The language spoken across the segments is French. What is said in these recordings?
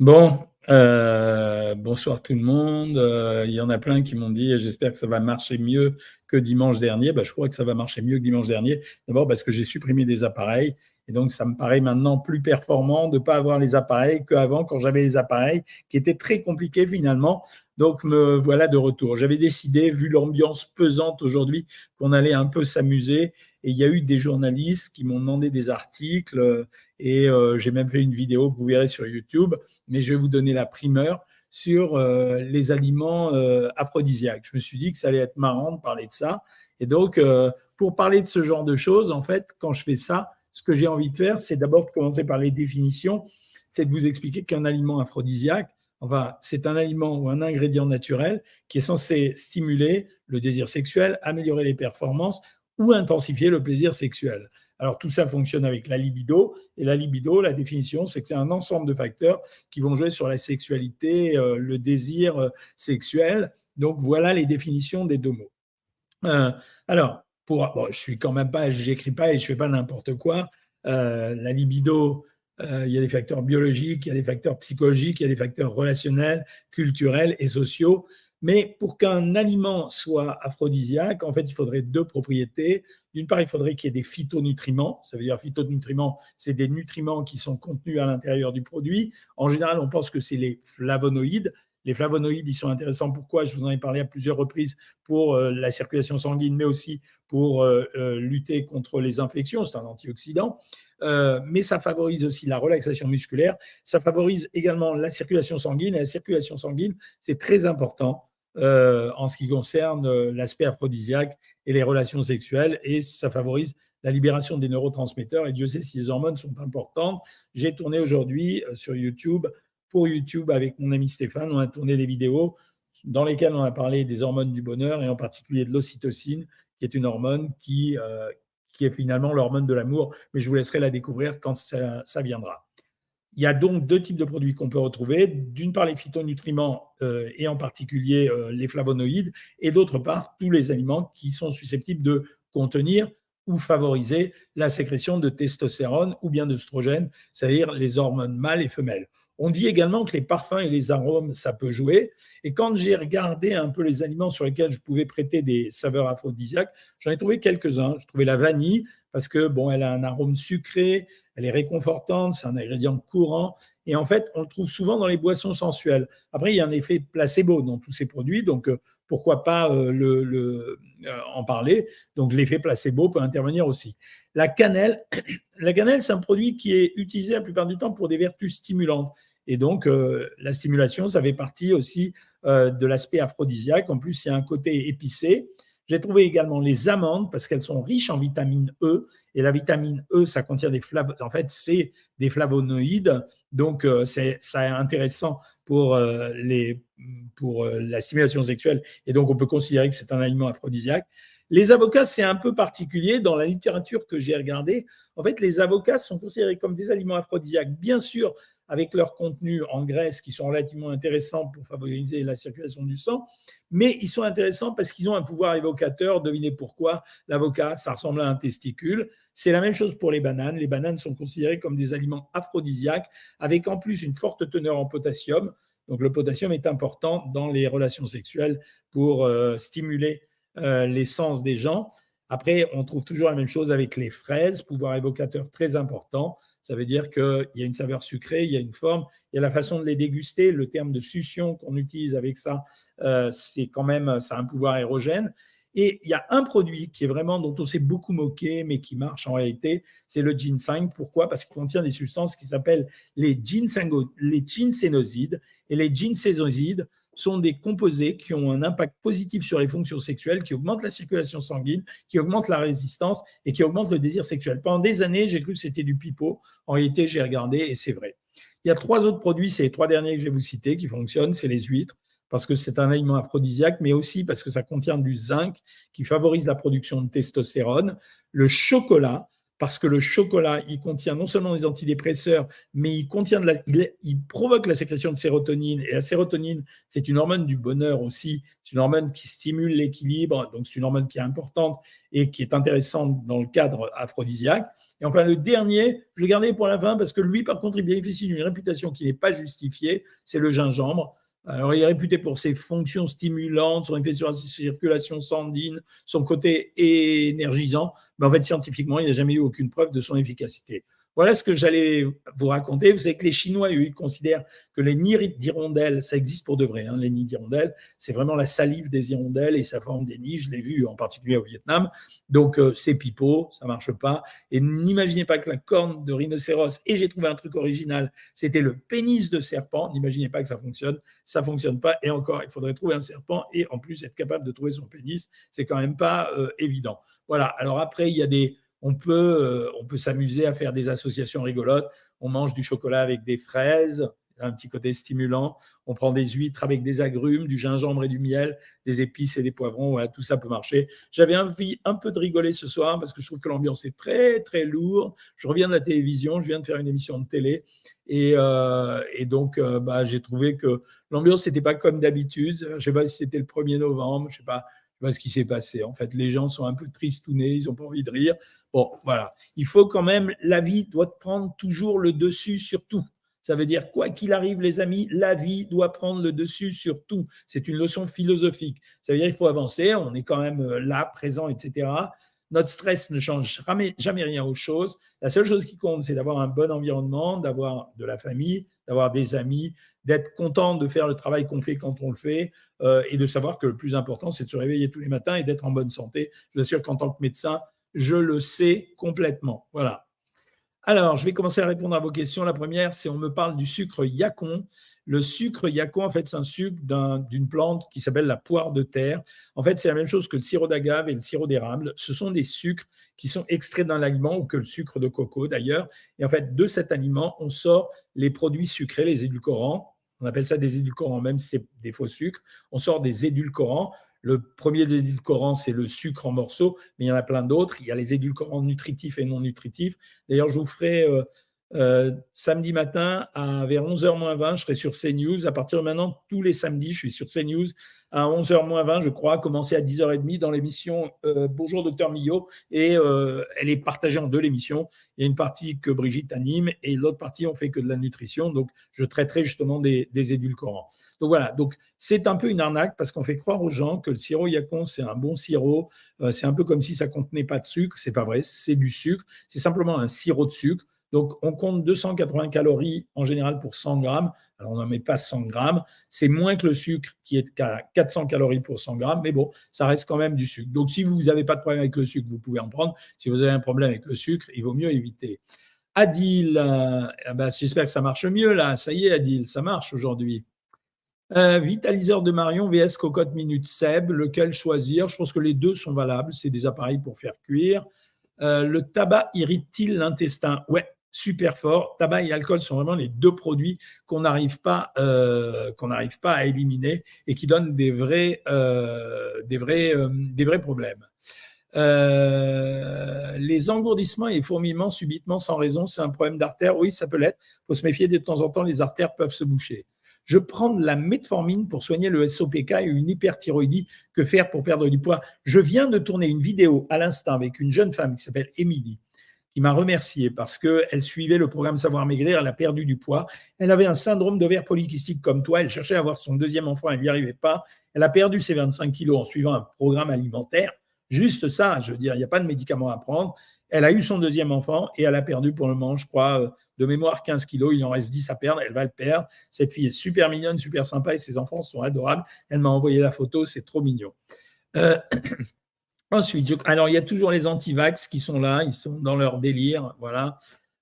Bon, euh, bonsoir tout le monde. Euh, il y en a plein qui m'ont dit, j'espère que ça va marcher mieux que dimanche dernier. Bah, je crois que ça va marcher mieux que dimanche dernier. D'abord parce que j'ai supprimé des appareils. Et donc, ça me paraît maintenant plus performant de ne pas avoir les appareils qu'avant, quand j'avais les appareils, qui étaient très compliqués finalement. Donc, me voilà de retour. J'avais décidé, vu l'ambiance pesante aujourd'hui, qu'on allait un peu s'amuser et il y a eu des journalistes qui m'ont demandé des articles euh, et euh, j'ai même fait une vidéo que vous verrez sur YouTube, mais je vais vous donner la primeur sur euh, les aliments aphrodisiaques. Je me suis dit que ça allait être marrant de parler de ça. Et donc, pour parler de ce genre de choses, en fait, quand je fais ça, ce que j'ai envie de faire, c'est d'abord de commencer par les définitions, c'est de vous expliquer qu'un aliment aphrodisiaque, enfin, c'est un aliment ou un ingrédient naturel qui est censé stimuler le désir sexuel, améliorer les performances ou intensifier le plaisir sexuel. Alors tout ça fonctionne avec la libido. Et la libido, la définition, c'est que c'est un ensemble de facteurs qui vont jouer sur la sexualité, euh, le désir euh, sexuel. Donc voilà les définitions des deux mots. Euh, alors, pour, bon, je suis quand même pas, j'écris pas et je fais pas n'importe quoi. la libido, il y a des facteurs biologiques, il y a des facteurs psychologiques, il y a des facteurs relationnels, culturels et sociaux. Mais pour qu'un aliment soit aphrodisiaque, en fait, il faudrait deux propriétés. D'une part, il faudrait qu'il y ait des phytonutriments. Ça veut dire phytonutriments, c'est des nutriments qui sont contenus à l'intérieur du produit. En général, on pense que c'est les flavonoïdes. Les flavonoïdes, ils sont intéressants. Pourquoi? Je vous en ai parlé à plusieurs reprises pour euh, la circulation sanguine, mais aussi pour euh, euh, lutter contre les infections. C'est un antioxydant. mais ça favorise aussi la relaxation musculaire. Ça favorise également la circulation sanguine. Et la circulation sanguine, c'est très important euh, en ce qui concerne euh, l'aspect aphrodisiaque et les relations sexuelles, et ça favorise la libération des neurotransmetteurs. Et Dieu sait si les hormones sont importantes. J'ai tourné aujourd'hui euh, sur YouTube, pour YouTube, avec mon ami Stéphane, on a tourné des vidéos dans lesquelles on a parlé des hormones du bonheur, et en particulier de l'ocytocine, qui est une hormone qui, qui est finalement l'hormone de l'amour, mais je vous laisserai la découvrir quand ça viendra. Il y a donc deux types de produits qu'on peut retrouver. D'une part, les phytonutriments euh, et en particulier euh, les flavonoïdes, et d'autre part, tous les aliments qui sont susceptibles de contenir ou favoriser la sécrétion de testostérone ou bien d'œstrogène, c'est-à-dire les hormones mâles et femelles. On dit également que les parfums et les arômes, ça peut jouer. Et quand j'ai regardé un peu les aliments sur lesquels je pouvais prêter des saveurs aphrodisiaques, j'en ai trouvé quelques-uns. Je trouvais la vanille, parce que bon, elle a un arôme sucré, elle est réconfortante, c'est un ingrédient courant, et en fait, on le trouve souvent dans les boissons sensuelles. Après, il y a un effet placebo dans tous ces produits, donc euh, pourquoi pas euh, le, euh, en parler Donc l'effet placebo peut intervenir aussi. La cannelle, la cannelle, c'est un produit qui est utilisé la plupart du temps pour des vertus stimulantes. Et donc, la stimulation, ça fait partie aussi de l'aspect aphrodisiaque. En plus, il y a un côté épicé. J'ai trouvé également les amandes parce qu'elles sont riches en vitamine E. Et la vitamine E, ça contient des flavonoïdes. En fait, c'est des flavonoïdes. Donc, euh, c'est intéressant pour, euh, les, pour euh, la stimulation sexuelle. Et donc, on peut considérer que c'est un aliment aphrodisiaque. Les avocats, c'est un peu particulier. Dans la littérature que j'ai regardée, en fait, les avocats sont considérés comme des aliments aphrodisiaques, bien sûr, avec leur contenu en graisse qui sont relativement intéressants pour favoriser la circulation du sang, mais ils sont intéressants parce qu'ils ont un pouvoir évocateur. Devinez pourquoi L'avocat, ça ressemble à un testicule. C'est la même chose pour les bananes. Les bananes sont considérées comme des aliments aphrodisiaques, avec en plus une forte teneur en potassium. Donc le potassium est important dans les relations sexuelles pour euh, stimuler euh, les sens des gens. Après, on trouve toujours la même chose avec les fraises, pouvoir évocateur très important. Ça veut dire qu'il y a une saveur sucrée, il y a une forme, il y a la façon de les déguster. Le terme de succion qu'on utilise avec ça, euh, c'est quand même, ça a un pouvoir érogène. Et il y a un produit qui est vraiment dont on s'est beaucoup moqué, mais qui marche en réalité, c'est le ginseng. Pourquoi? Parce qu'il contient des substances qui s'appellent les, les ginsénosides. Et les ginsénosides sont des composés qui ont un impact positif sur les fonctions sexuelles, qui augmentent la circulation sanguine, qui augmentent la résistance et qui augmentent le désir sexuel. Pendant des années, j'ai cru que c'était du pipeau. En réalité, j'ai regardé et c'est vrai. Il y a trois autres produits, c'est les trois derniers que je vais vous citer, qui fonctionnent, c'est les huîtres, parce que c'est un aliment aphrodisiaque, mais aussi parce que ça contient du zinc qui favorise la production de testostérone, le chocolat, parce que le chocolat, il contient non seulement des antidépresseurs, mais il contient provoque la sécrétion de sérotonine. Et la sérotonine, c'est une hormone du bonheur aussi. C'est une hormone qui stimule l'équilibre. Donc, c'est une hormone qui est importante et qui est intéressante dans le cadre aphrodisiaque. Et enfin, le dernier, je l'ai gardé pour la fin parce que lui, par contre, il bénéficie d'une réputation qui n'est pas justifiée. C'est le gingembre. Alors, il est réputé pour ses fonctions stimulantes, son effet sur la circulation sanguine, son côté énergisant, mais en fait, scientifiquement, il n'y a jamais eu aucune preuve de son efficacité. Voilà ce que j'allais vous raconter. Vous savez que les Chinois, eux, ils considèrent que les nids d'hirondelles, ça existe pour de vrai. Hein, les nids d'hirondelles, c'est vraiment la salive des hirondelles et ça forme des nids. Je l'ai vu en particulier au Vietnam. Donc, euh, c'est pipeau, ça marche pas. Et n'imaginez pas que la corne de rhinocéros, et j'ai trouvé un truc original, c'était le pénis de serpent. N'imaginez pas que ça fonctionne. Ça fonctionne pas. Et encore, il faudrait trouver un serpent et en plus être capable de trouver son pénis. C'est quand même pas euh, évident. Voilà. Alors après, il y a des on peut, euh, on peut s'amuser à faire des associations rigolotes. On mange du chocolat avec des fraises, un petit côté stimulant. On prend des huîtres avec des agrumes, du gingembre et du miel, des épices et des poivrons. Tout ça peut marcher. J'avais envie un peu de rigoler ce soir parce que je trouve que l'ambiance est très, très lourde. Je reviens de la télévision, je viens de faire une émission de télé. Et, euh, donc, euh, bah, j'ai trouvé que l'ambiance n'était pas comme d'habitude. Je ne sais pas si c'était le 1er novembre, je ne sais pas ce qui s'est passé. En fait, les gens sont un peu tristounés, ils n'ont pas envie de rire. Bon, voilà. Il faut quand même, la vie doit prendre toujours le dessus sur tout. Ça veut dire, quoi qu'il arrive, les amis, la vie doit prendre le dessus sur tout. C'est une leçon philosophique. Ça veut dire qu'il faut avancer, on est quand même euh, là, présent, etc. Notre stress ne change jamais, jamais rien aux choses. La seule chose qui compte, c'est d'avoir un bon environnement, d'avoir de la famille, d'avoir des amis, d'être content de faire le travail qu'on fait quand on le fait euh, et de savoir que le plus important, c'est de se réveiller tous les matins et d'être en bonne santé. Je vous assure qu'en tant que médecin, je le sais complètement. Voilà. Alors, je vais commencer à répondre à vos questions. La première, c'est on me parle du sucre yacon. Le sucre yacon, en fait, c'est un sucre d'une plante qui s'appelle la poire de terre? En fait, c'est la même chose que le sirop d'agave et le sirop d'érable. Ce sont des sucres qui sont extraits d'un aliment ou que le sucre de coco d'ailleurs. Et en fait, de cet aliment, on sort les produits sucrés, les édulcorants. On appelle ça des édulcorants, même si c'est des faux sucres. On sort des édulcorants. Le premier des édulcorants, c'est le sucre en morceaux, mais il y en a plein d'autres. Il y a les édulcorants nutritifs et non nutritifs. D'ailleurs, je vous ferai euh, euh, samedi matin à vers 11h 20, je serai sur CNews. À partir de maintenant, tous les samedis, je suis sur CNews à 11h 20, je crois, commencer à 10h30 dans l'émission euh, Bonjour Docteur Millot. Et euh, elle est partagée en deux l'émission. Il y a une partie que Brigitte anime et l'autre partie, on fait que de la nutrition. Donc, je traiterai justement des, des édulcorants. Donc voilà, donc c'est un peu une arnaque parce qu'on fait croire aux gens que le sirop Yacon, c'est un bon sirop. c'est un peu comme si ça contenait pas de sucre. C'est pas vrai, c'est du sucre. C'est simplement un sirop de sucre. Donc, on compte 280 calories en général pour 100 grammes. Alors, on n'en met pas 100 grammes. C'est moins que le sucre qui est à 400 calories pour 100 grammes, mais bon, ça reste quand même du sucre. Donc, si vous n'avez pas de problème avec le sucre, vous pouvez en prendre. Si vous avez un problème avec le sucre, il vaut mieux éviter. Adil, euh, eh ben, j'espère que ça marche mieux là. Ça y est, Adil, ça marche aujourd'hui. Euh, vitaliseur de Marion VS Cocotte Minute Seb, lequel choisir? Je pense que les deux sont valables. C'est des appareils pour faire cuire. Euh, le tabac irrite-t-il l'intestin? Ouais, super fort. Tabac et alcool sont vraiment les deux produits qu'on n'arrive pas, euh, qu'on n'arrive pas à éliminer et qui donnent des vrais, euh, des vrais, euh, des vrais problèmes. les engourdissements et fourmillements subitement sans raison, c'est un problème d'artère. Oui, ça peut l'être. Faut se méfier de temps en temps, les artères peuvent se boucher. Je prends de la metformine pour soigner le SOPK et une hyperthyroïdie. Que faire pour perdre du poids Je viens de tourner une vidéo à l'instant avec une jeune femme qui s'appelle Émilie, qui m'a remercié parce qu'elle suivait le programme Savoir Maigrir, elle a perdu du poids. Elle avait un syndrome d'ovaire polykystique comme toi, elle cherchait à avoir son deuxième enfant, elle n'y arrivait pas. Elle a perdu ses 25 kilos en suivant un programme alimentaire. Juste ça, je veux dire, il n'y a pas de médicaments à prendre. Elle a eu son deuxième enfant et elle a perdu pour le moment, je crois, euh, de mémoire 15 kilos. Il en reste 10 à perdre. Elle va le perdre. Cette fille est super mignonne, super sympa et ses enfants sont adorables. Elle m'a envoyé la photo, c'est trop mignon. Euh, Ensuite, alors il y a toujours les anti-vax qui sont là, ils sont dans leur délire, voilà.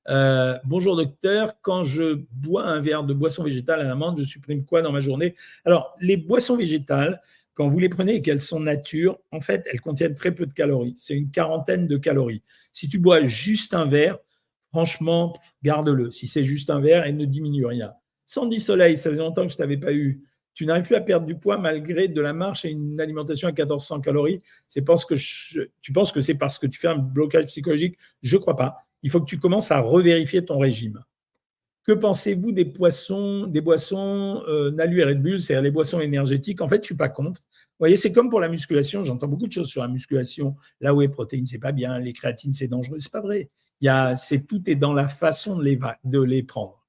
Euh, bonjour docteur, quand je bois un verre de boisson végétale à l'amande, je supprime quoi dans ma journée? Alors, les boissons végétales, quand vous les prenez et qu'elles sont nature, en fait, elles contiennent très peu de calories. C'est une quarantaine de calories. Si tu bois juste un verre, franchement, garde-le. Si c'est juste un verre, elle ne diminue rien. Sandy Soleil, ça faisait longtemps que je ne t'avais pas eu. Tu n'arrives plus à perdre du poids malgré de la marche et une alimentation à 1400 calories. Tu penses que c'est parce que tu fais un blocage psychologique? Je ne crois pas. Il faut que tu commences à revérifier ton régime. Que pensez-vous des des boissons euh, Nalu et Red Bull, c'est-à-dire les boissons énergétiques? En fait, je ne suis pas contre. Vous voyez, c'est comme pour la musculation. J'entends beaucoup de choses sur la musculation. Là où les protéines, c'est pas bien. Les créatines, c'est dangereux. C'est pas vrai. Tout est dans la façon de les prendre.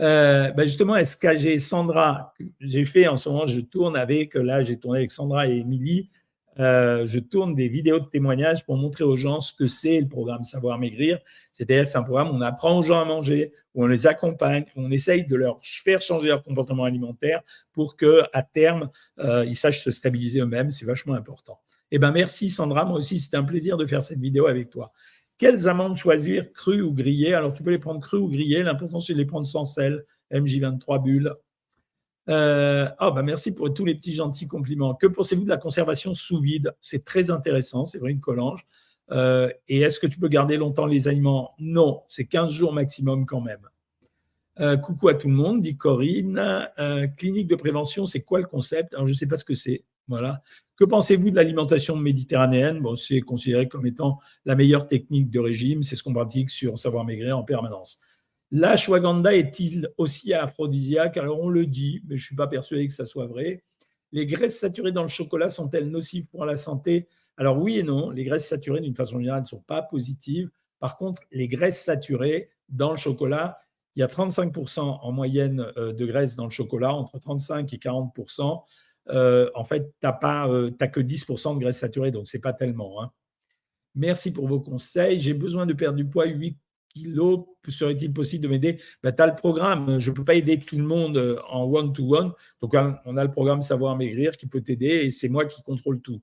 Euh, ben justement, SKG Sandra, j'ai fait en ce moment, je tourne avec, là j'ai tourné avec Sandra et Émilie, euh, je tourne des vidéos de témoignages pour montrer aux gens ce que c'est le programme Savoir Maigrir. C'est-à-dire c'est un programme où on apprend aux gens à manger, où on les accompagne, où on essaye de leur faire changer leur comportement alimentaire pour que à terme, euh, ils sachent se stabiliser eux-mêmes. C'est vachement important. Eh ben merci Sandra, moi aussi c'était un plaisir de faire cette vidéo avec toi. Quelles amandes choisir, crues ou grillées? Alors, tu peux les prendre crues ou grillées. L'important, c'est de les prendre sans sel. MJ23 bulles. Euh, oh, bah merci pour tous les petits gentils compliments. Que pensez-vous de la conservation sous vide? C'est très intéressant, c'est vrai une collange. Euh, et est-ce que tu peux garder longtemps les aliments? Non, c'est 15 jours maximum quand même. Euh, coucou à tout le monde, dit Corinne. clinique de prévention, c'est quoi le concept? Alors, je ne sais pas ce que c'est. Voilà. Que pensez-vous de l'alimentation méditerranéenne? Bon, C'est considéré comme étant la meilleure technique de régime. C'est ce qu'on pratique sur Savoir Maigrir en permanence. L'ashwagandha est-il aussi aphrodisiaque? Alors on le dit, mais je ne suis pas persuadé que ça soit vrai. Les graisses saturées dans le chocolat sont-elles nocives pour la santé? Alors oui et non. Les graisses saturées, d'une façon générale, ne sont pas positives. Par contre, les graisses saturées dans le chocolat, il y a 35% en moyenne euh, de graisses dans le chocolat, entre 35 et 40%. Euh, en fait, tu n'as euh, que 10% de graisse saturée, donc ce n'est pas tellement. Hein. Merci pour vos conseils. J'ai besoin de perdre du poids, 8 kilos. Serait-il possible de m'aider? Bah, Tu as le programme. Je ne peux pas aider tout le monde euh, en one-to-one. Donc, on a le programme Savoir Maigrir qui peut t'aider et c'est moi qui contrôle tout.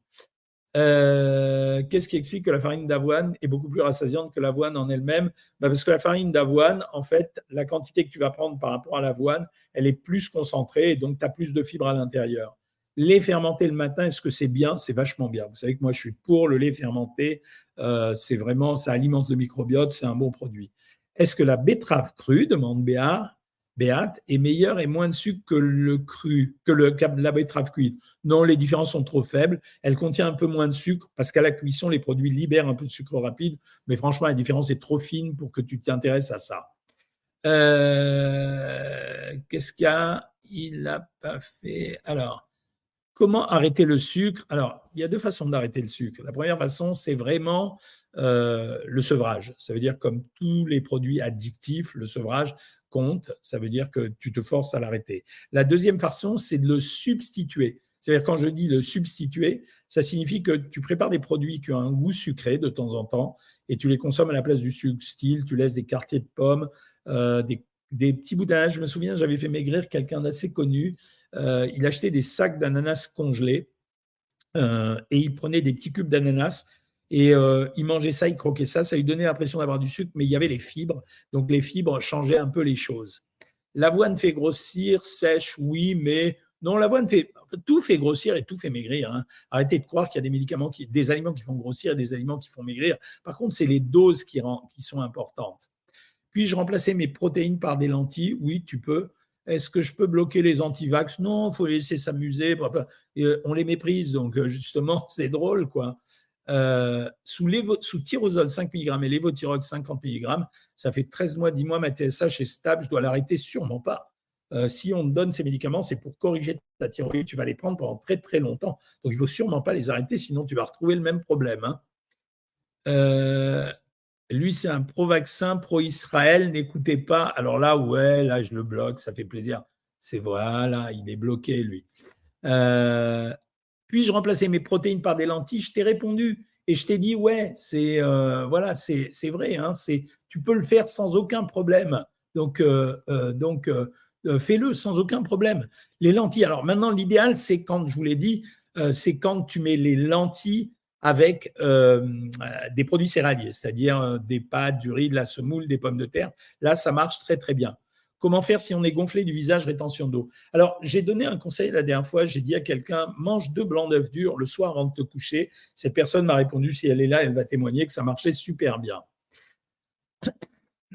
Qu'est-ce qui explique que la farine d'avoine est beaucoup plus rassasiante que l'avoine en elle-même? Bah, Parce que la farine d'avoine, en fait, la quantité que tu vas prendre par rapport à l'avoine, elle est plus concentrée et donc tu as plus de fibres à l'intérieur. Les fermenter le matin, est-ce que c'est bien? C'est vachement bien. Vous savez que moi, je suis pour le lait fermenté. Euh, c'est vraiment, ça alimente le microbiote, c'est un bon produit. Est-ce que la betterave crue, demande Béat, Béat, est meilleure et moins de sucre que le cru, que le, la betterave cuite? Non, les différences sont trop faibles. Elle contient un peu moins de sucre parce qu'à la cuisson, les produits libèrent un peu de sucre rapide. Mais franchement, la différence est trop fine pour que tu t'intéresses à ça. Euh, qu'est-ce qu'il a? Il n'a pas fait. Alors, Comment arrêter le sucre? Alors, il y a deux façons d'arrêter le sucre. La première façon, c'est vraiment euh, le sevrage. Ça veut dire, comme tous les produits addictifs, le sevrage compte. Ça veut dire que tu te forces à l'arrêter. La deuxième façon, c'est de le substituer. C'est-à-dire, quand je dis le substituer, ça signifie que tu prépares des produits qui ont un goût sucré de temps en temps et tu les consommes à la place du sucre. Style, tu laisses des quartiers de pommes, euh, des, des petits bouts Je me souviens, j'avais fait maigrir quelqu'un d'assez connu euh, il achetait des sacs d'ananas congelés euh, et il prenait des petits cubes d'ananas et euh, il mangeait ça, il croquait ça. Ça lui donnait l'impression d'avoir du sucre, mais il y avait les fibres. Donc les fibres changeaient un peu les choses. L'avoine fait grossir, sèche, oui, mais non, l'avoine fait tout fait grossir et tout fait maigrir. Hein. Arrêtez de croire qu'il y a des médicaments, qui, des aliments qui font grossir et des aliments qui font maigrir. Par contre, c'est les doses qui, qui sont importantes. Puis-je remplacer mes protéines par des lentilles Oui, tu peux. Est-ce que je peux bloquer les antivax? Non, il faut les laisser s'amuser. Euh, on les méprise, donc euh, justement, c'est drôle. quoi. Euh, sous, sous tyrosol 5 mg et lévothyrox 50 mg, ça fait 13 mois, 10 mois, ma TSH est stable, je dois l'arrêter sûrement pas. si on te donne ces médicaments, c'est pour corriger ta thyroïde, tu vas les prendre pendant très très longtemps. Donc il ne faut sûrement pas les arrêter, sinon tu vas retrouver le même problème. Hein. Lui, c'est un pro-vaccin, pro-Israël. N'écoutez pas. Alors là, ouais, là, je le bloque, ça fait plaisir. C'est voilà, il est bloqué, lui. Euh, puis-je remplacer mes protéines par des lentilles? Je t'ai répondu et je t'ai dit, ouais, c'est euh, voilà, c'est vrai. Hein, tu peux le faire sans aucun problème. Donc, euh, donc fais-le sans aucun problème. Les lentilles. Alors maintenant, l'idéal, c'est quand je vous l'ai dit, c'est quand tu mets les lentilles avec euh, des produits céréaliers, c'est-à-dire euh, des pâtes, du riz, de la semoule, des pommes de terre. Là, ça marche très très bien. Comment faire si on est gonflé du visage, rétention d'eau? Alors, j'ai donné un conseil la dernière fois, j'ai dit à quelqu'un, mange deux blancs d'œufs durs le soir avant de te coucher. Cette personne m'a répondu, si elle est là, elle va témoigner que ça marchait super bien.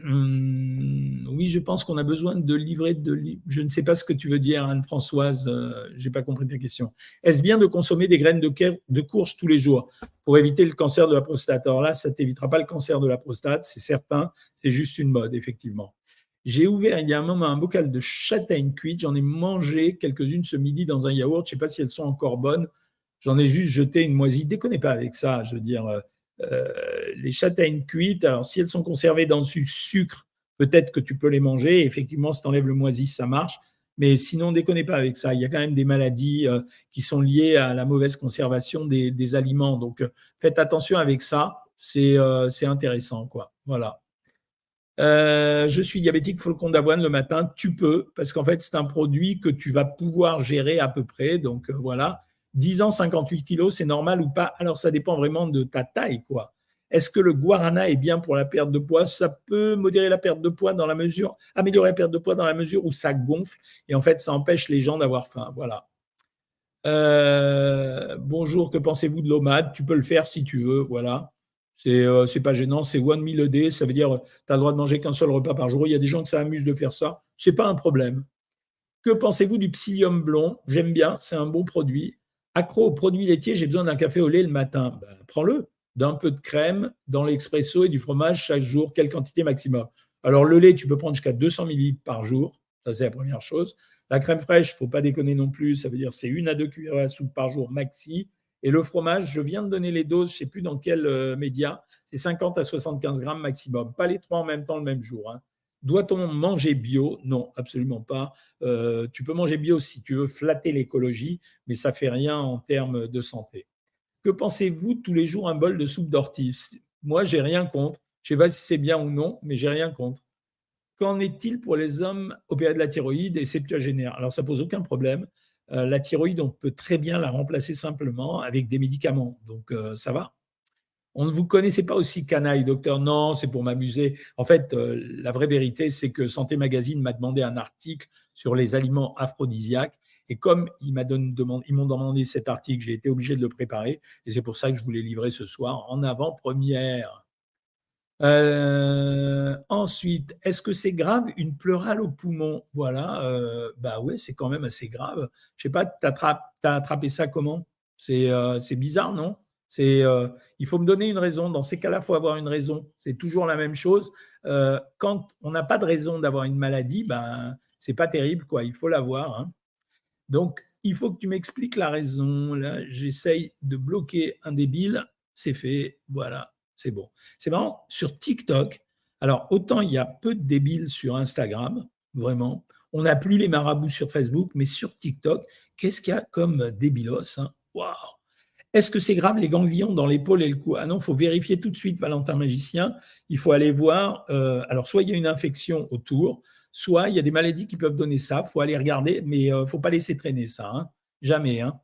Hum, oui, je pense qu'on a besoin de livrer de. Je ne sais pas ce que tu veux dire, Anne-Françoise. Euh, je n'ai pas compris ta question. Est-ce bien de consommer des graines de, courge tous les jours pour éviter le cancer de la prostate? Alors là, ça t'évitera pas le cancer de la prostate, c'est certain. C'est juste une mode, effectivement. J'ai ouvert il y a un moment un bocal de châtaigne cuite. J'en ai mangé quelques-unes ce midi dans un yaourt. Je sais pas si elles sont encore bonnes. J'en ai juste jeté une moisie. Déconnez pas avec ça. Je veux dire, euh, euh, les châtaignes cuites, alors si elles sont conservées dans du sucre, peut-être que tu peux les manger. effectivement, si tu enlèves le moisi, ça marche. Mais sinon, déconnez pas avec ça. Il y a quand même des maladies euh, qui sont liées à la mauvaise conservation des, aliments. Donc, euh, faites attention avec ça. C'est intéressant, quoi. Voilà. je suis diabétique flocon d'avoine le matin. Tu peux, parce qu'en fait, c'est un produit que tu vas pouvoir gérer à peu près. Donc, voilà. 10 ans, 58 kilos, c'est normal ou pas? Alors, ça dépend vraiment de ta taille. Est-ce que le guarana est bien pour la perte de poids? Ça peut modérer la perte de poids dans la mesure, améliorer la perte de poids dans la mesure où ça gonfle et en fait, ça empêche les gens d'avoir faim. Voilà. Euh, bonjour, que pensez-vous de l'OMAD? Tu peux le faire si tu veux, voilà. C'est euh, pas gênant, c'est one meal a day, ça veut dire tu as le droit de manger qu'un seul repas par jour. Il y a des gens que ça amuse de faire ça, c'est pas un problème. Que pensez-vous du psyllium blond? J'aime bien, c'est un bon produit accro aux produits laitiers, j'ai besoin d'un café au lait le matin. Ben, prends-le. D'un peu de crème dans l'expresso et du fromage chaque jour. Quelle quantité maximum Alors, le lait, tu peux prendre jusqu'à 200 ml par jour. Ça, c'est la première chose. La crème fraîche, il ne faut pas déconner non plus. Ça veut dire c'est une à deux cuillères à soupe par jour maxi. Et le fromage, je viens de donner les doses, je ne sais plus dans quel euh, média, c'est 50 à 75 grammes maximum. Pas les trois en même temps le même jour. Hein. Doit-on manger bio? Non, absolument pas. Euh, tu peux manger bio si tu veux flatter l'écologie, mais ça fait rien en termes de santé. Que pensez-vous tous les jours un bol de soupe d'ortie? Moi, j'ai rien contre. Je ne sais pas si c'est bien ou non, mais j'ai rien contre. Qu'en est-il pour les hommes opérés de la thyroïde et septuagénaires Alors, ça pose aucun problème. Euh, la thyroïde, on peut très bien la remplacer simplement avec des médicaments. Donc, euh, ça va. On ne vous connaissait pas aussi canaille, docteur. Non, c'est pour m'amuser. En fait, euh, la vraie vérité, c'est que Santé Magazine m'a demandé un article sur les aliments aphrodisiaques. Et comme ils m'ont demandé, cet article, j'ai été obligé de le préparer. Et c'est pour ça que je voulais livrer ce soir en avant-première. Euh, ensuite, est-ce que c'est grave une pleurale au poumon? Voilà, euh, bah ouais, c'est quand même assez grave. Je sais pas, tu as attrapé ça comment? C'est bizarre, non? C'est, euh, il faut me donner une raison. Dans ces cas-là, faut avoir une raison. C'est toujours la même chose. Euh, quand on n'a pas de raison d'avoir une maladie, ben, c'est pas terrible, quoi. Il faut l'avoir. Hein. Donc, il faut que tu m'expliques la raison. Là, j'essaye de bloquer un débile. C'est fait. Voilà, c'est bon. C'est marrant. Sur TikTok, alors autant il y a peu de débiles sur Instagram, vraiment. On n'a plus les marabouts sur Facebook, mais sur TikTok, qu'est-ce qu'il y a comme débilos hein? Waouh est-ce que c'est grave les ganglions dans l'épaule et le cou? Ah non, il faut vérifier tout de suite, Valentin Magicien. Il faut aller voir. Euh, alors, soit il y a une infection autour, soit il y a des maladies qui peuvent donner ça. Il faut aller regarder, mais il euh, ne faut pas laisser traîner ça. Hein. Jamais. Hein.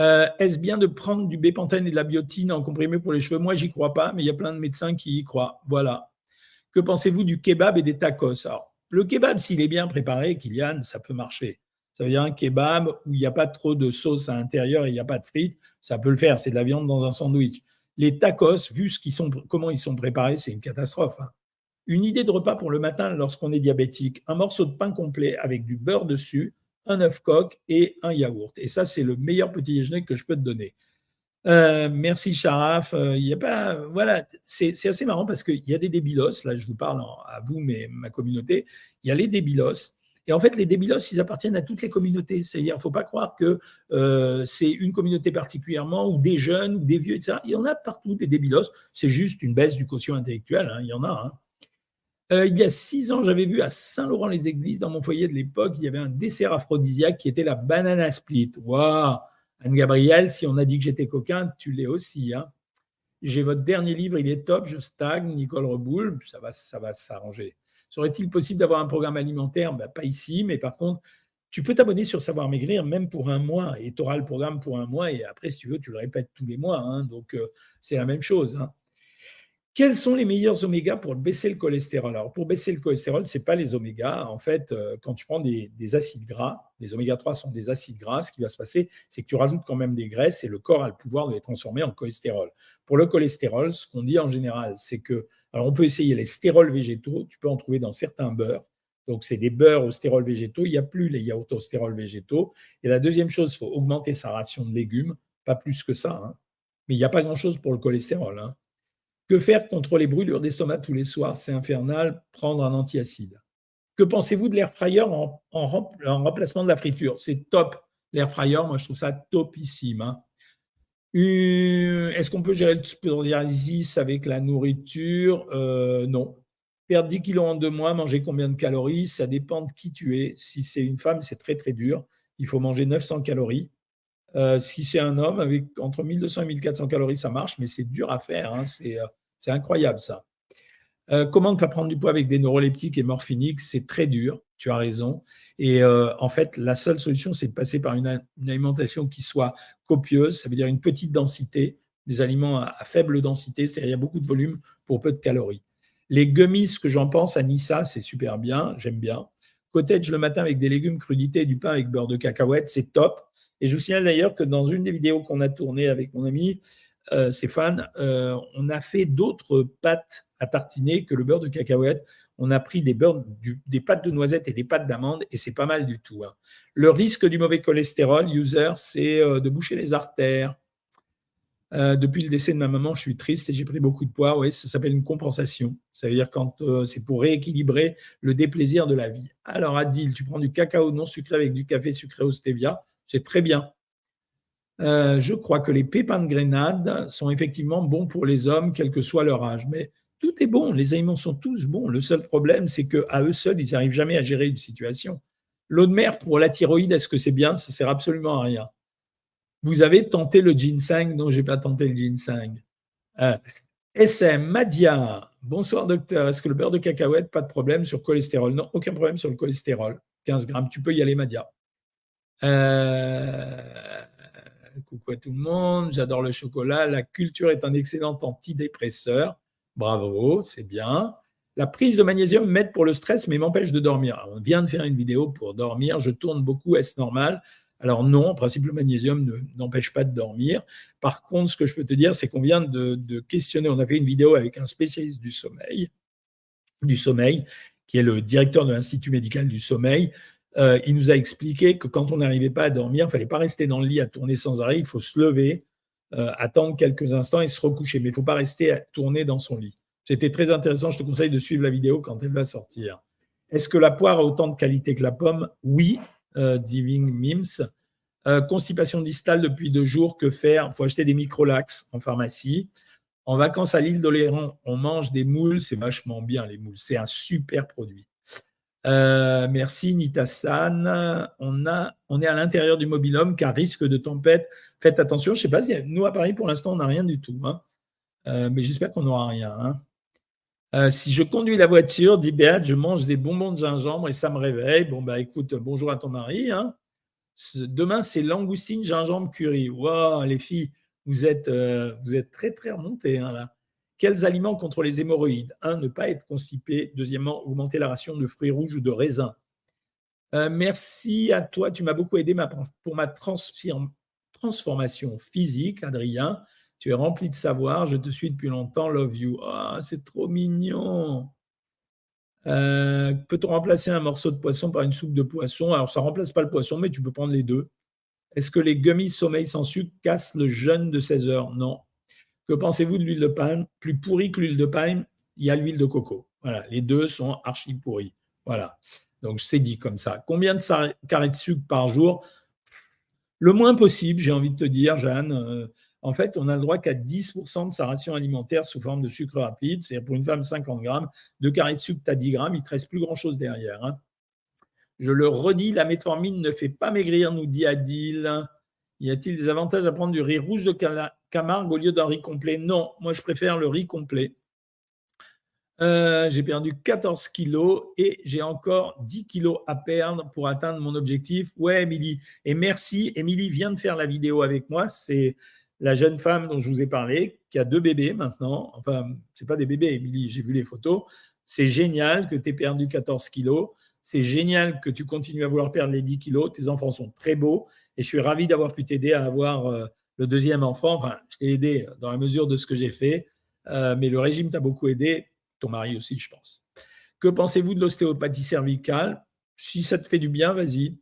Euh, est-ce bien de prendre du bépantène et de la biotine en comprimé pour les cheveux? Moi, j'y crois pas, mais il y a plein de médecins qui y croient. Voilà. Que pensez-vous du kebab et des tacos? Le kebab, s'il est bien préparé, Kylian, ça peut marcher. Ça veut dire un kebab où il n'y a pas trop de sauce à l'intérieur et il n'y a pas de frites, ça peut le faire, c'est de la viande dans un sandwich. Les tacos, vu ce sont, comment ils sont préparés, c'est une catastrophe. Hein. Une idée de repas pour le matin lorsqu'on est diabétique, un morceau de pain complet avec du beurre dessus, un œuf coq et un yaourt. Et ça, c'est le meilleur petit déjeuner que je peux te donner. Euh, merci Charaf. Euh, il a pas, voilà, c'est assez marrant parce qu'il y a des débilos. Là, je vous parle à vous, mais ma communauté. Il y a les débilos et en fait, les débilos, ils appartiennent à toutes les communautés. C'est-à-dire, il ne faut pas croire que euh, c'est une communauté particulièrement, ou des jeunes, ou des vieux, etc. Il y en a partout des débilos. C'est juste une baisse du quotient intellectuel. Hein. il y en a. Hein. Euh, il y a six ans, j'avais vu à Saint-Laurent-les-Églises, dans mon foyer de l'époque, il y avait un dessert aphrodisiaque qui était la banana split. Waouh Anne-Gabrielle, si on a dit que j'étais coquin, tu l'es aussi. Hein. J'ai votre dernier livre, il est top, je stagne, Nicole Reboul, ça va, ça va s'arranger. Serait-il possible d'avoir un programme alimentaire? Ben, Pas ici, mais par contre, tu peux t'abonner sur Savoir Maigrir même pour un mois et tu auras le programme pour un mois et après, si tu veux, tu le répètes tous les mois. Hein. donc, euh, c'est la même chose. Hein. Quels sont les meilleurs omégas pour baisser le cholestérol? Alors, pour baisser le cholestérol, ce n'est pas les omégas. En fait, euh, quand tu prends des, acides gras, les oméga 3 sont des acides gras, ce qui va se passer, c'est que tu rajoutes quand même des graisses et le corps a le pouvoir de les transformer en cholestérol. Pour le cholestérol, ce qu'on dit en général, c'est que Alors, on peut essayer les stérols végétaux. Tu peux en trouver dans certains beurres. Donc, c'est des beurres aux stérols végétaux. Il n'y a plus les yaourts stérols végétaux. Et la deuxième chose, il faut augmenter sa ration de légumes. Pas plus que ça. Hein. Mais il n'y a pas grand-chose pour le cholestérol. Hein. Que faire contre les brûlures d'estomac tous les soirs? C'est infernal. Prendre un antiacide. Que pensez-vous de l'air fryer en, remplacement de la friture? C'est top. L'air fryer, moi, je trouve ça topissime. Hein. Euh, est-ce qu'on peut gérer le psoriasis avec la nourriture? Euh, Non. Perdre 10 kilos en deux mois, manger combien de calories? Ça dépend de qui tu es. Si c'est une femme, c'est très très dur. Il faut manger 900 calories. Euh, si c'est un homme, avec entre 1200 et 1400 calories, ça marche, mais c'est dur à faire. Hein. C'est incroyable ça. comment ne pas prendre du poids avec des neuroleptiques et morphiniques? C'est très dur, tu as raison. Et en fait, la seule solution, c'est de passer par une, alimentation qui soit copieuse, ça veut dire une petite densité, des aliments à, faible densité, c'est-à-dire beaucoup de volume pour peu de calories. Les gummies, que j'en pense, à c'est super bien, j'aime bien. Cottage le matin avec des légumes crudités du pain avec beurre de cacahuète, c'est top. Et je vous signale d'ailleurs que dans une des vidéos qu'on a tournées avec mon ami euh, Stéphane, euh, on a fait d'autres pâtes à tartiner que le beurre de cacahuète on a pris des, des pâtes de noisettes et des pâtes d'amandes et c'est pas mal du tout. Hein. Le risque du mauvais cholestérol, user, c'est euh, de boucher les artères. Depuis le décès de ma maman, je suis triste et j'ai pris beaucoup de poids. Oui, ça s'appelle une compensation. Ça veut dire quand c'est pour rééquilibrer le déplaisir de la vie. Alors, Adil, tu prends du cacao non sucré avec du café sucré au stevia, c'est très bien. je crois que les pépins de grenade sont effectivement bons pour les hommes, quel que soit leur âge. Mais tout est bon, les aliments sont tous bons. Le seul problème, c'est qu'à eux seuls, ils n'arrivent jamais à gérer une situation. L'eau de mer pour la thyroïde, est-ce que c'est bien? Ça ne sert absolument à rien. Vous avez tenté le ginseng? Non, je n'ai pas tenté le ginseng. Euh, SM, Madia, bonsoir docteur. Est-ce que le beurre de cacahuète, pas de problème sur le cholestérol? Non, aucun problème sur le cholestérol. 15 grammes, tu peux y aller, Madia. Euh, coucou à tout le monde, j'adore le chocolat. La culture est un excellent antidépresseur. Bravo, c'est bien. La prise de magnésium m'aide pour le stress, mais m'empêche de dormir. on vient de faire une vidéo pour dormir. Je tourne beaucoup. Est-ce normal? Alors non, en principe, le magnésium n'empêche pas de dormir. Par contre, ce que je peux te dire, c'est qu'on vient de, questionner. On a fait une vidéo avec un spécialiste du sommeil, du sommeil, qui est le directeur de l'Institut médical du sommeil. Euh, il nous a expliqué que quand on n'arrivait pas à dormir, il ne fallait pas rester dans le lit à tourner sans arrêt. Il faut se lever, euh, attendre quelques instants et se recoucher. Mais il ne faut pas rester à tourner dans son lit. C'était très intéressant. Je te conseille de suivre la vidéo quand elle va sortir. Est-ce que la poire a autant de qualité que la pomme? Oui, euh, Diving Mims. Euh, constipation distale depuis deux jours, que faire? Il faut acheter des microlax en pharmacie. En vacances à l'île d'Oléron, on mange des moules, c'est vachement bien les moules, c'est un super produit. Euh, merci Nita-san. On, est à l'intérieur du mobilhome car risque de tempête. Faites attention. Je ne sais pas si nous à Paris pour l'instant on n'a rien du tout. Hein. Euh, mais j'espère qu'on n'aura rien. Hein. Euh, si je conduis la voiture, dit Béat, je mange des bonbons de gingembre et ça me réveille. Bon, bah écoute, bonjour à ton mari. Hein. Demain, c'est langoustine, gingembre, curry. Waouh, les filles, vous êtes, vous êtes très, très remontées là. Quels aliments contre les hémorroïdes? Un, ne pas être constipé. Deuxièmement, augmenter la ration de fruits rouges ou de raisins. Euh, merci à toi, tu m'as beaucoup aidé pour ma transformation physique, Adrien. Tu es rempli de savoir, je te suis depuis longtemps, love you. Ah, c'est trop mignon. Euh, peut-on remplacer un morceau de poisson par une soupe de poisson? Alors, ça ne remplace pas le poisson, mais tu peux prendre les deux. Est-ce que les gummies sommeil sans sucre cassent le jeûne de 16 heures? Non. Que pensez-vous de l'huile de palme? Plus pourrie que l'huile de palme, il y a l'huile de coco. Voilà, les deux sont archi pourris. Voilà. Donc c'est dit comme ça. Combien de carrés de sucre par jour? Le moins possible, j'ai envie de te dire, Jeanne. Euh, en fait, on a le droit qu'à 10% de sa ration alimentaire sous forme de sucre rapide. C'est pour une femme 50 grammes. Deux carrés de sucre, tu as 10 grammes. Il ne te reste plus grand-chose derrière. Hein. Je le redis, la métformine ne fait pas maigrir, nous dit Adil. Y a-t-il des avantages à prendre du riz rouge de Camargue au lieu d'un riz complet Non, moi je préfère le riz complet. Euh, j'ai perdu 14 kilos et j'ai encore 10 kilos à perdre pour atteindre mon objectif. Ouais, Émilie. Et merci. Émilie vient de faire la vidéo avec moi. C'est la jeune femme dont je vous ai parlé, qui a deux bébés maintenant. Enfin, ce pas des bébés, Émilie, j'ai vu les photos. C'est génial que tu aies perdu 14 kilos. C'est génial que tu continues à vouloir perdre les 10 kilos. Tes enfants sont très beaux et je suis ravi d'avoir pu t'aider à avoir euh, le deuxième enfant. Enfin, je t'ai aidé dans la mesure de ce que j'ai fait, euh, mais le régime t'a beaucoup aidé. ton mari aussi, je pense. Que pensez-vous de l'ostéopathie cervicale? Si ça te fait du bien, vas-y.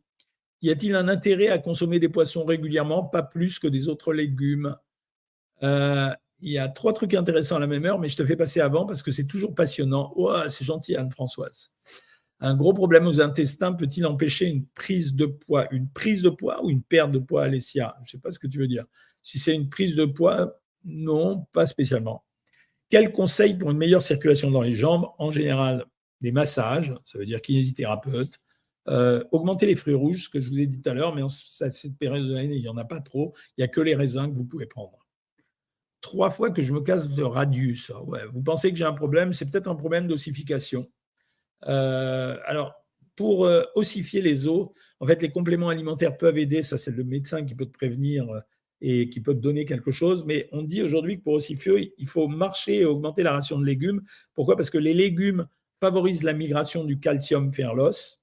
Y a-t-il un intérêt à consommer des poissons régulièrement, pas plus que des autres légumes euh, Il y a trois trucs intéressants à la même heure, mais je te fais passer avant parce que c'est toujours passionnant. Oh, c'est gentil, Anne-Françoise. Un gros problème aux intestins peut-il empêcher une prise de poids Une prise de poids ou une perte de poids, Alessia? Je ne sais pas ce que tu veux dire. Si c'est une prise de poids, non, pas spécialement. Quel conseil pour une meilleure circulation dans les jambes? En général, des massages, ça veut dire kinésithérapeute, euh, augmenter les fruits rouges, ce que je vous ai dit tout à l'heure, mais en cette période de l'année, il n'y en a pas trop. Il n'y a que les raisins que vous pouvez prendre. Trois fois que je me casse de radius. Vous pensez que j'ai un problème? C'est peut-être un problème d'ossification. Euh, alors, pour euh, ossifier les os, en fait, les compléments alimentaires peuvent aider. Ça, c'est le médecin qui peut te prévenir et qui peut te donner quelque chose. Mais on dit aujourd'hui que pour ossifier, il faut marcher et augmenter la ration de légumes. Pourquoi? Parce que les légumes favorisent la migration du calcium vers l'os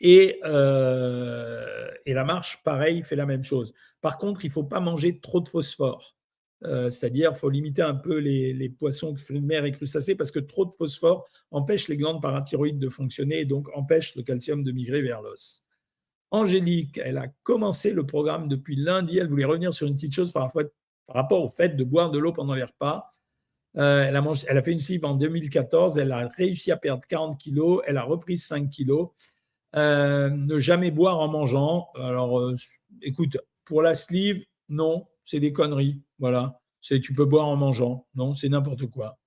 et, euh, et, la marche, pareil, fait la même chose. Par contre, il ne faut pas manger trop de phosphore. Euh, c'est-à-dire, faut limiter un peu les, poissons, de mer et crustacés, parce que trop de phosphore empêche les glandes parathyroïdes de fonctionner et donc empêche le calcium de migrer vers l'os. Angélique, elle a commencé le programme depuis lundi. Elle voulait revenir sur une petite chose par, rapport au fait de boire de l'eau pendant les repas. Euh, elle, a fait une cible en 2014. Elle a réussi à perdre 40 kilos. Elle a repris 5 kilos. Euh, ne jamais boire en mangeant. Alors, écoute, pour la sleeve, non, c'est des conneries. Voilà. Tu peux boire en mangeant. Non, c'est n'importe quoi.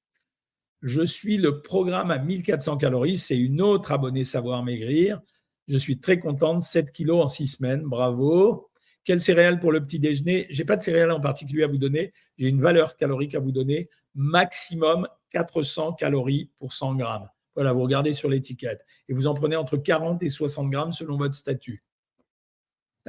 Je suis le programme à 1400 calories. C'est une autre abonnée Savoir Maigrir. Je suis très contente. 7 kilos en 6 semaines. Bravo. Quelle céréales pour le petit déjeuner? Je n'ai pas de céréales en particulier à vous donner. J'ai une valeur calorique à vous donner. Maximum 400 calories pour 100 grammes. Voilà, vous regardez sur l'étiquette. Et vous en prenez entre 40 et 60 grammes selon votre statut.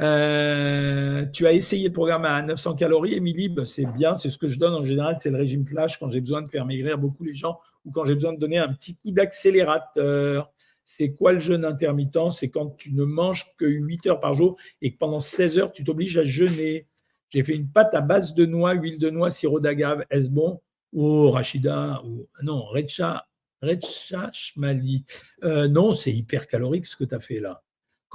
Euh, tu as essayé le programme à 900 calories, Émilie? Ben, C'est bien, c'est ce que je donne en général, c'est le régime flash quand j'ai besoin de faire maigrir beaucoup les gens ou quand j'ai besoin de donner un petit coup d'accélérateur. C'est quoi le jeûne intermittent? C'est quand tu ne manges que 8 heures par jour et que pendant 16 heures, tu t'obliges à jeûner. J'ai fait une pâte à base de noix, huile de noix, sirop d'agave. Est-ce bon? Oh, Rachida, ou non, Recha, Recha Shmali. Euh, non, c'est hyper calorique ce que tu as fait là.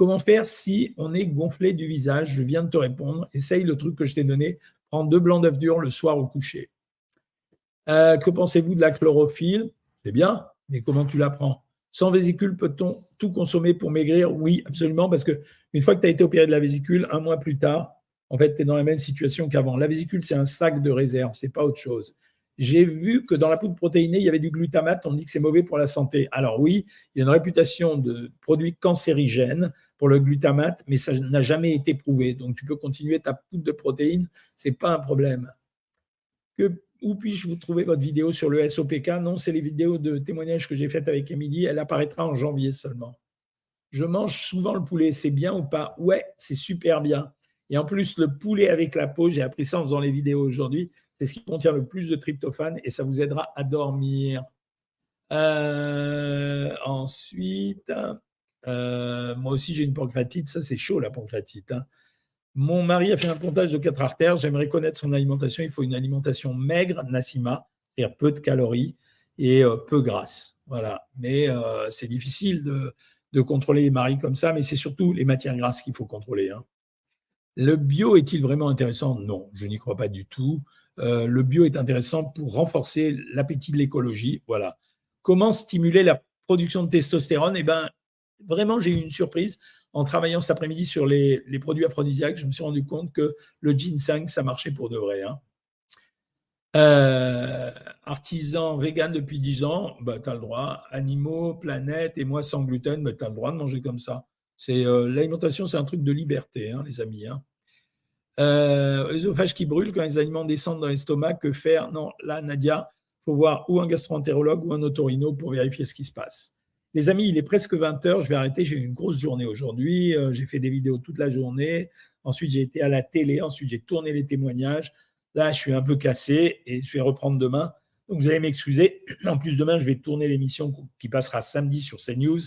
Comment faire si on est gonflé du visage? Je viens de te répondre. Essaye le truc que je t'ai donné. Prends deux blancs d'œufs durs le soir au coucher. Euh, que pensez-vous de la chlorophylle? C'est bien, mais comment tu la prends? Sans vésicule, peut-on tout consommer pour maigrir? Oui, absolument, parce que une fois que tu as été opéré de la vésicule, un mois plus tard, en fait, tu es dans la même situation qu'avant. La vésicule, c'est un sac de réserve, c'est pas autre chose j'ai vu que dans la poudre protéinée, il y avait du glutamate. On dit que c'est mauvais pour la santé. Alors oui, il y a une réputation de produit cancérigène pour le glutamate, mais ça n'a jamais été prouvé. Donc tu peux continuer ta poudre de protéines, c'est pas un problème. Que, où puis-je vous trouver votre vidéo sur le SOPK Non, c'est les vidéos de témoignages que j'ai faites avec Émilie. Elle apparaîtra en janvier seulement. Je mange souvent le poulet, c'est bien ou pas? Ouais, c'est super bien. Et en plus, le poulet avec la peau, j'ai appris ça en faisant les vidéos aujourd'hui, c'est ce qui contient le plus de tryptophane et ça vous aidera à dormir. Euh, ensuite, euh, moi aussi j'ai une pancréatite, ça c'est chaud la pancréatite. Hein. Mon mari a fait un pontage de quatre artères, j'aimerais connaître son alimentation. Il faut une alimentation maigre, Nassima, c'est-à-dire peu de calories et euh, peu grasse. Voilà. Mais c'est difficile de, contrôler les maris comme ça, mais c'est surtout les matières grasses qu'il faut contrôler. Hein. Le bio est-il vraiment intéressant? Non, je n'y crois pas du tout. Euh, le bio est intéressant pour renforcer l'appétit de l'écologie. Voilà. Comment stimuler la production de testostérone? Eh bien, vraiment, j'ai eu une surprise. En travaillant cet après-midi sur les, produits aphrodisiaques, je me suis rendu compte que le ginseng, ça marchait pour de vrai. Hein. Euh, artisan vegan depuis 10 ans, bah, tu as le droit. Animaux, planète et moi sans gluten, bah, tu as le droit de manger comme ça. C'est euh, L'alimentation, c'est un truc de liberté, hein, les amis. Hein. Euh, qui brûle quand les aliments descendent dans l'estomac, que faire? Non, là, Nadia, faut voir ou un gastroentérologue ou un otorino pour vérifier ce qui se passe. Les amis, il est presque 20 heures, je vais arrêter, j'ai une grosse journée aujourd'hui, euh, j'ai fait des vidéos toute la journée, ensuite j'ai été à la télé, ensuite j'ai tourné les témoignages. Là, je suis un peu cassé et je vais reprendre demain. Donc, vous allez m'excuser. En plus, demain, je vais tourner l'émission qui passera samedi sur CNews.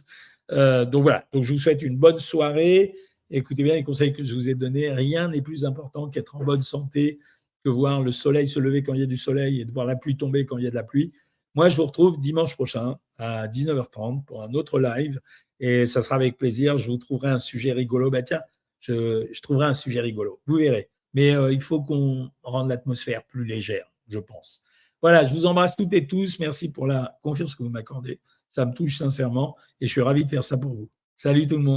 Euh, donc voilà, donc je vous souhaite une bonne soirée. Écoutez bien les conseils que je vous ai donnés. Rien n'est plus important qu'être en bonne santé, que voir le soleil se lever quand il y a du soleil et de voir la pluie tomber quand il y a de la pluie. Moi, je vous retrouve dimanche prochain à 19h30 pour un autre live et ça sera avec plaisir. Je vous trouverai un sujet rigolo. Bah tiens, je, trouverai un sujet rigolo. Vous verrez. Mais euh, il faut qu'on rende l'atmosphère plus légère, je pense. Voilà, je vous embrasse toutes et tous. Merci pour la confiance que vous m'accordez. Ça me touche sincèrement et je suis ravi de faire ça pour vous. Salut tout le monde.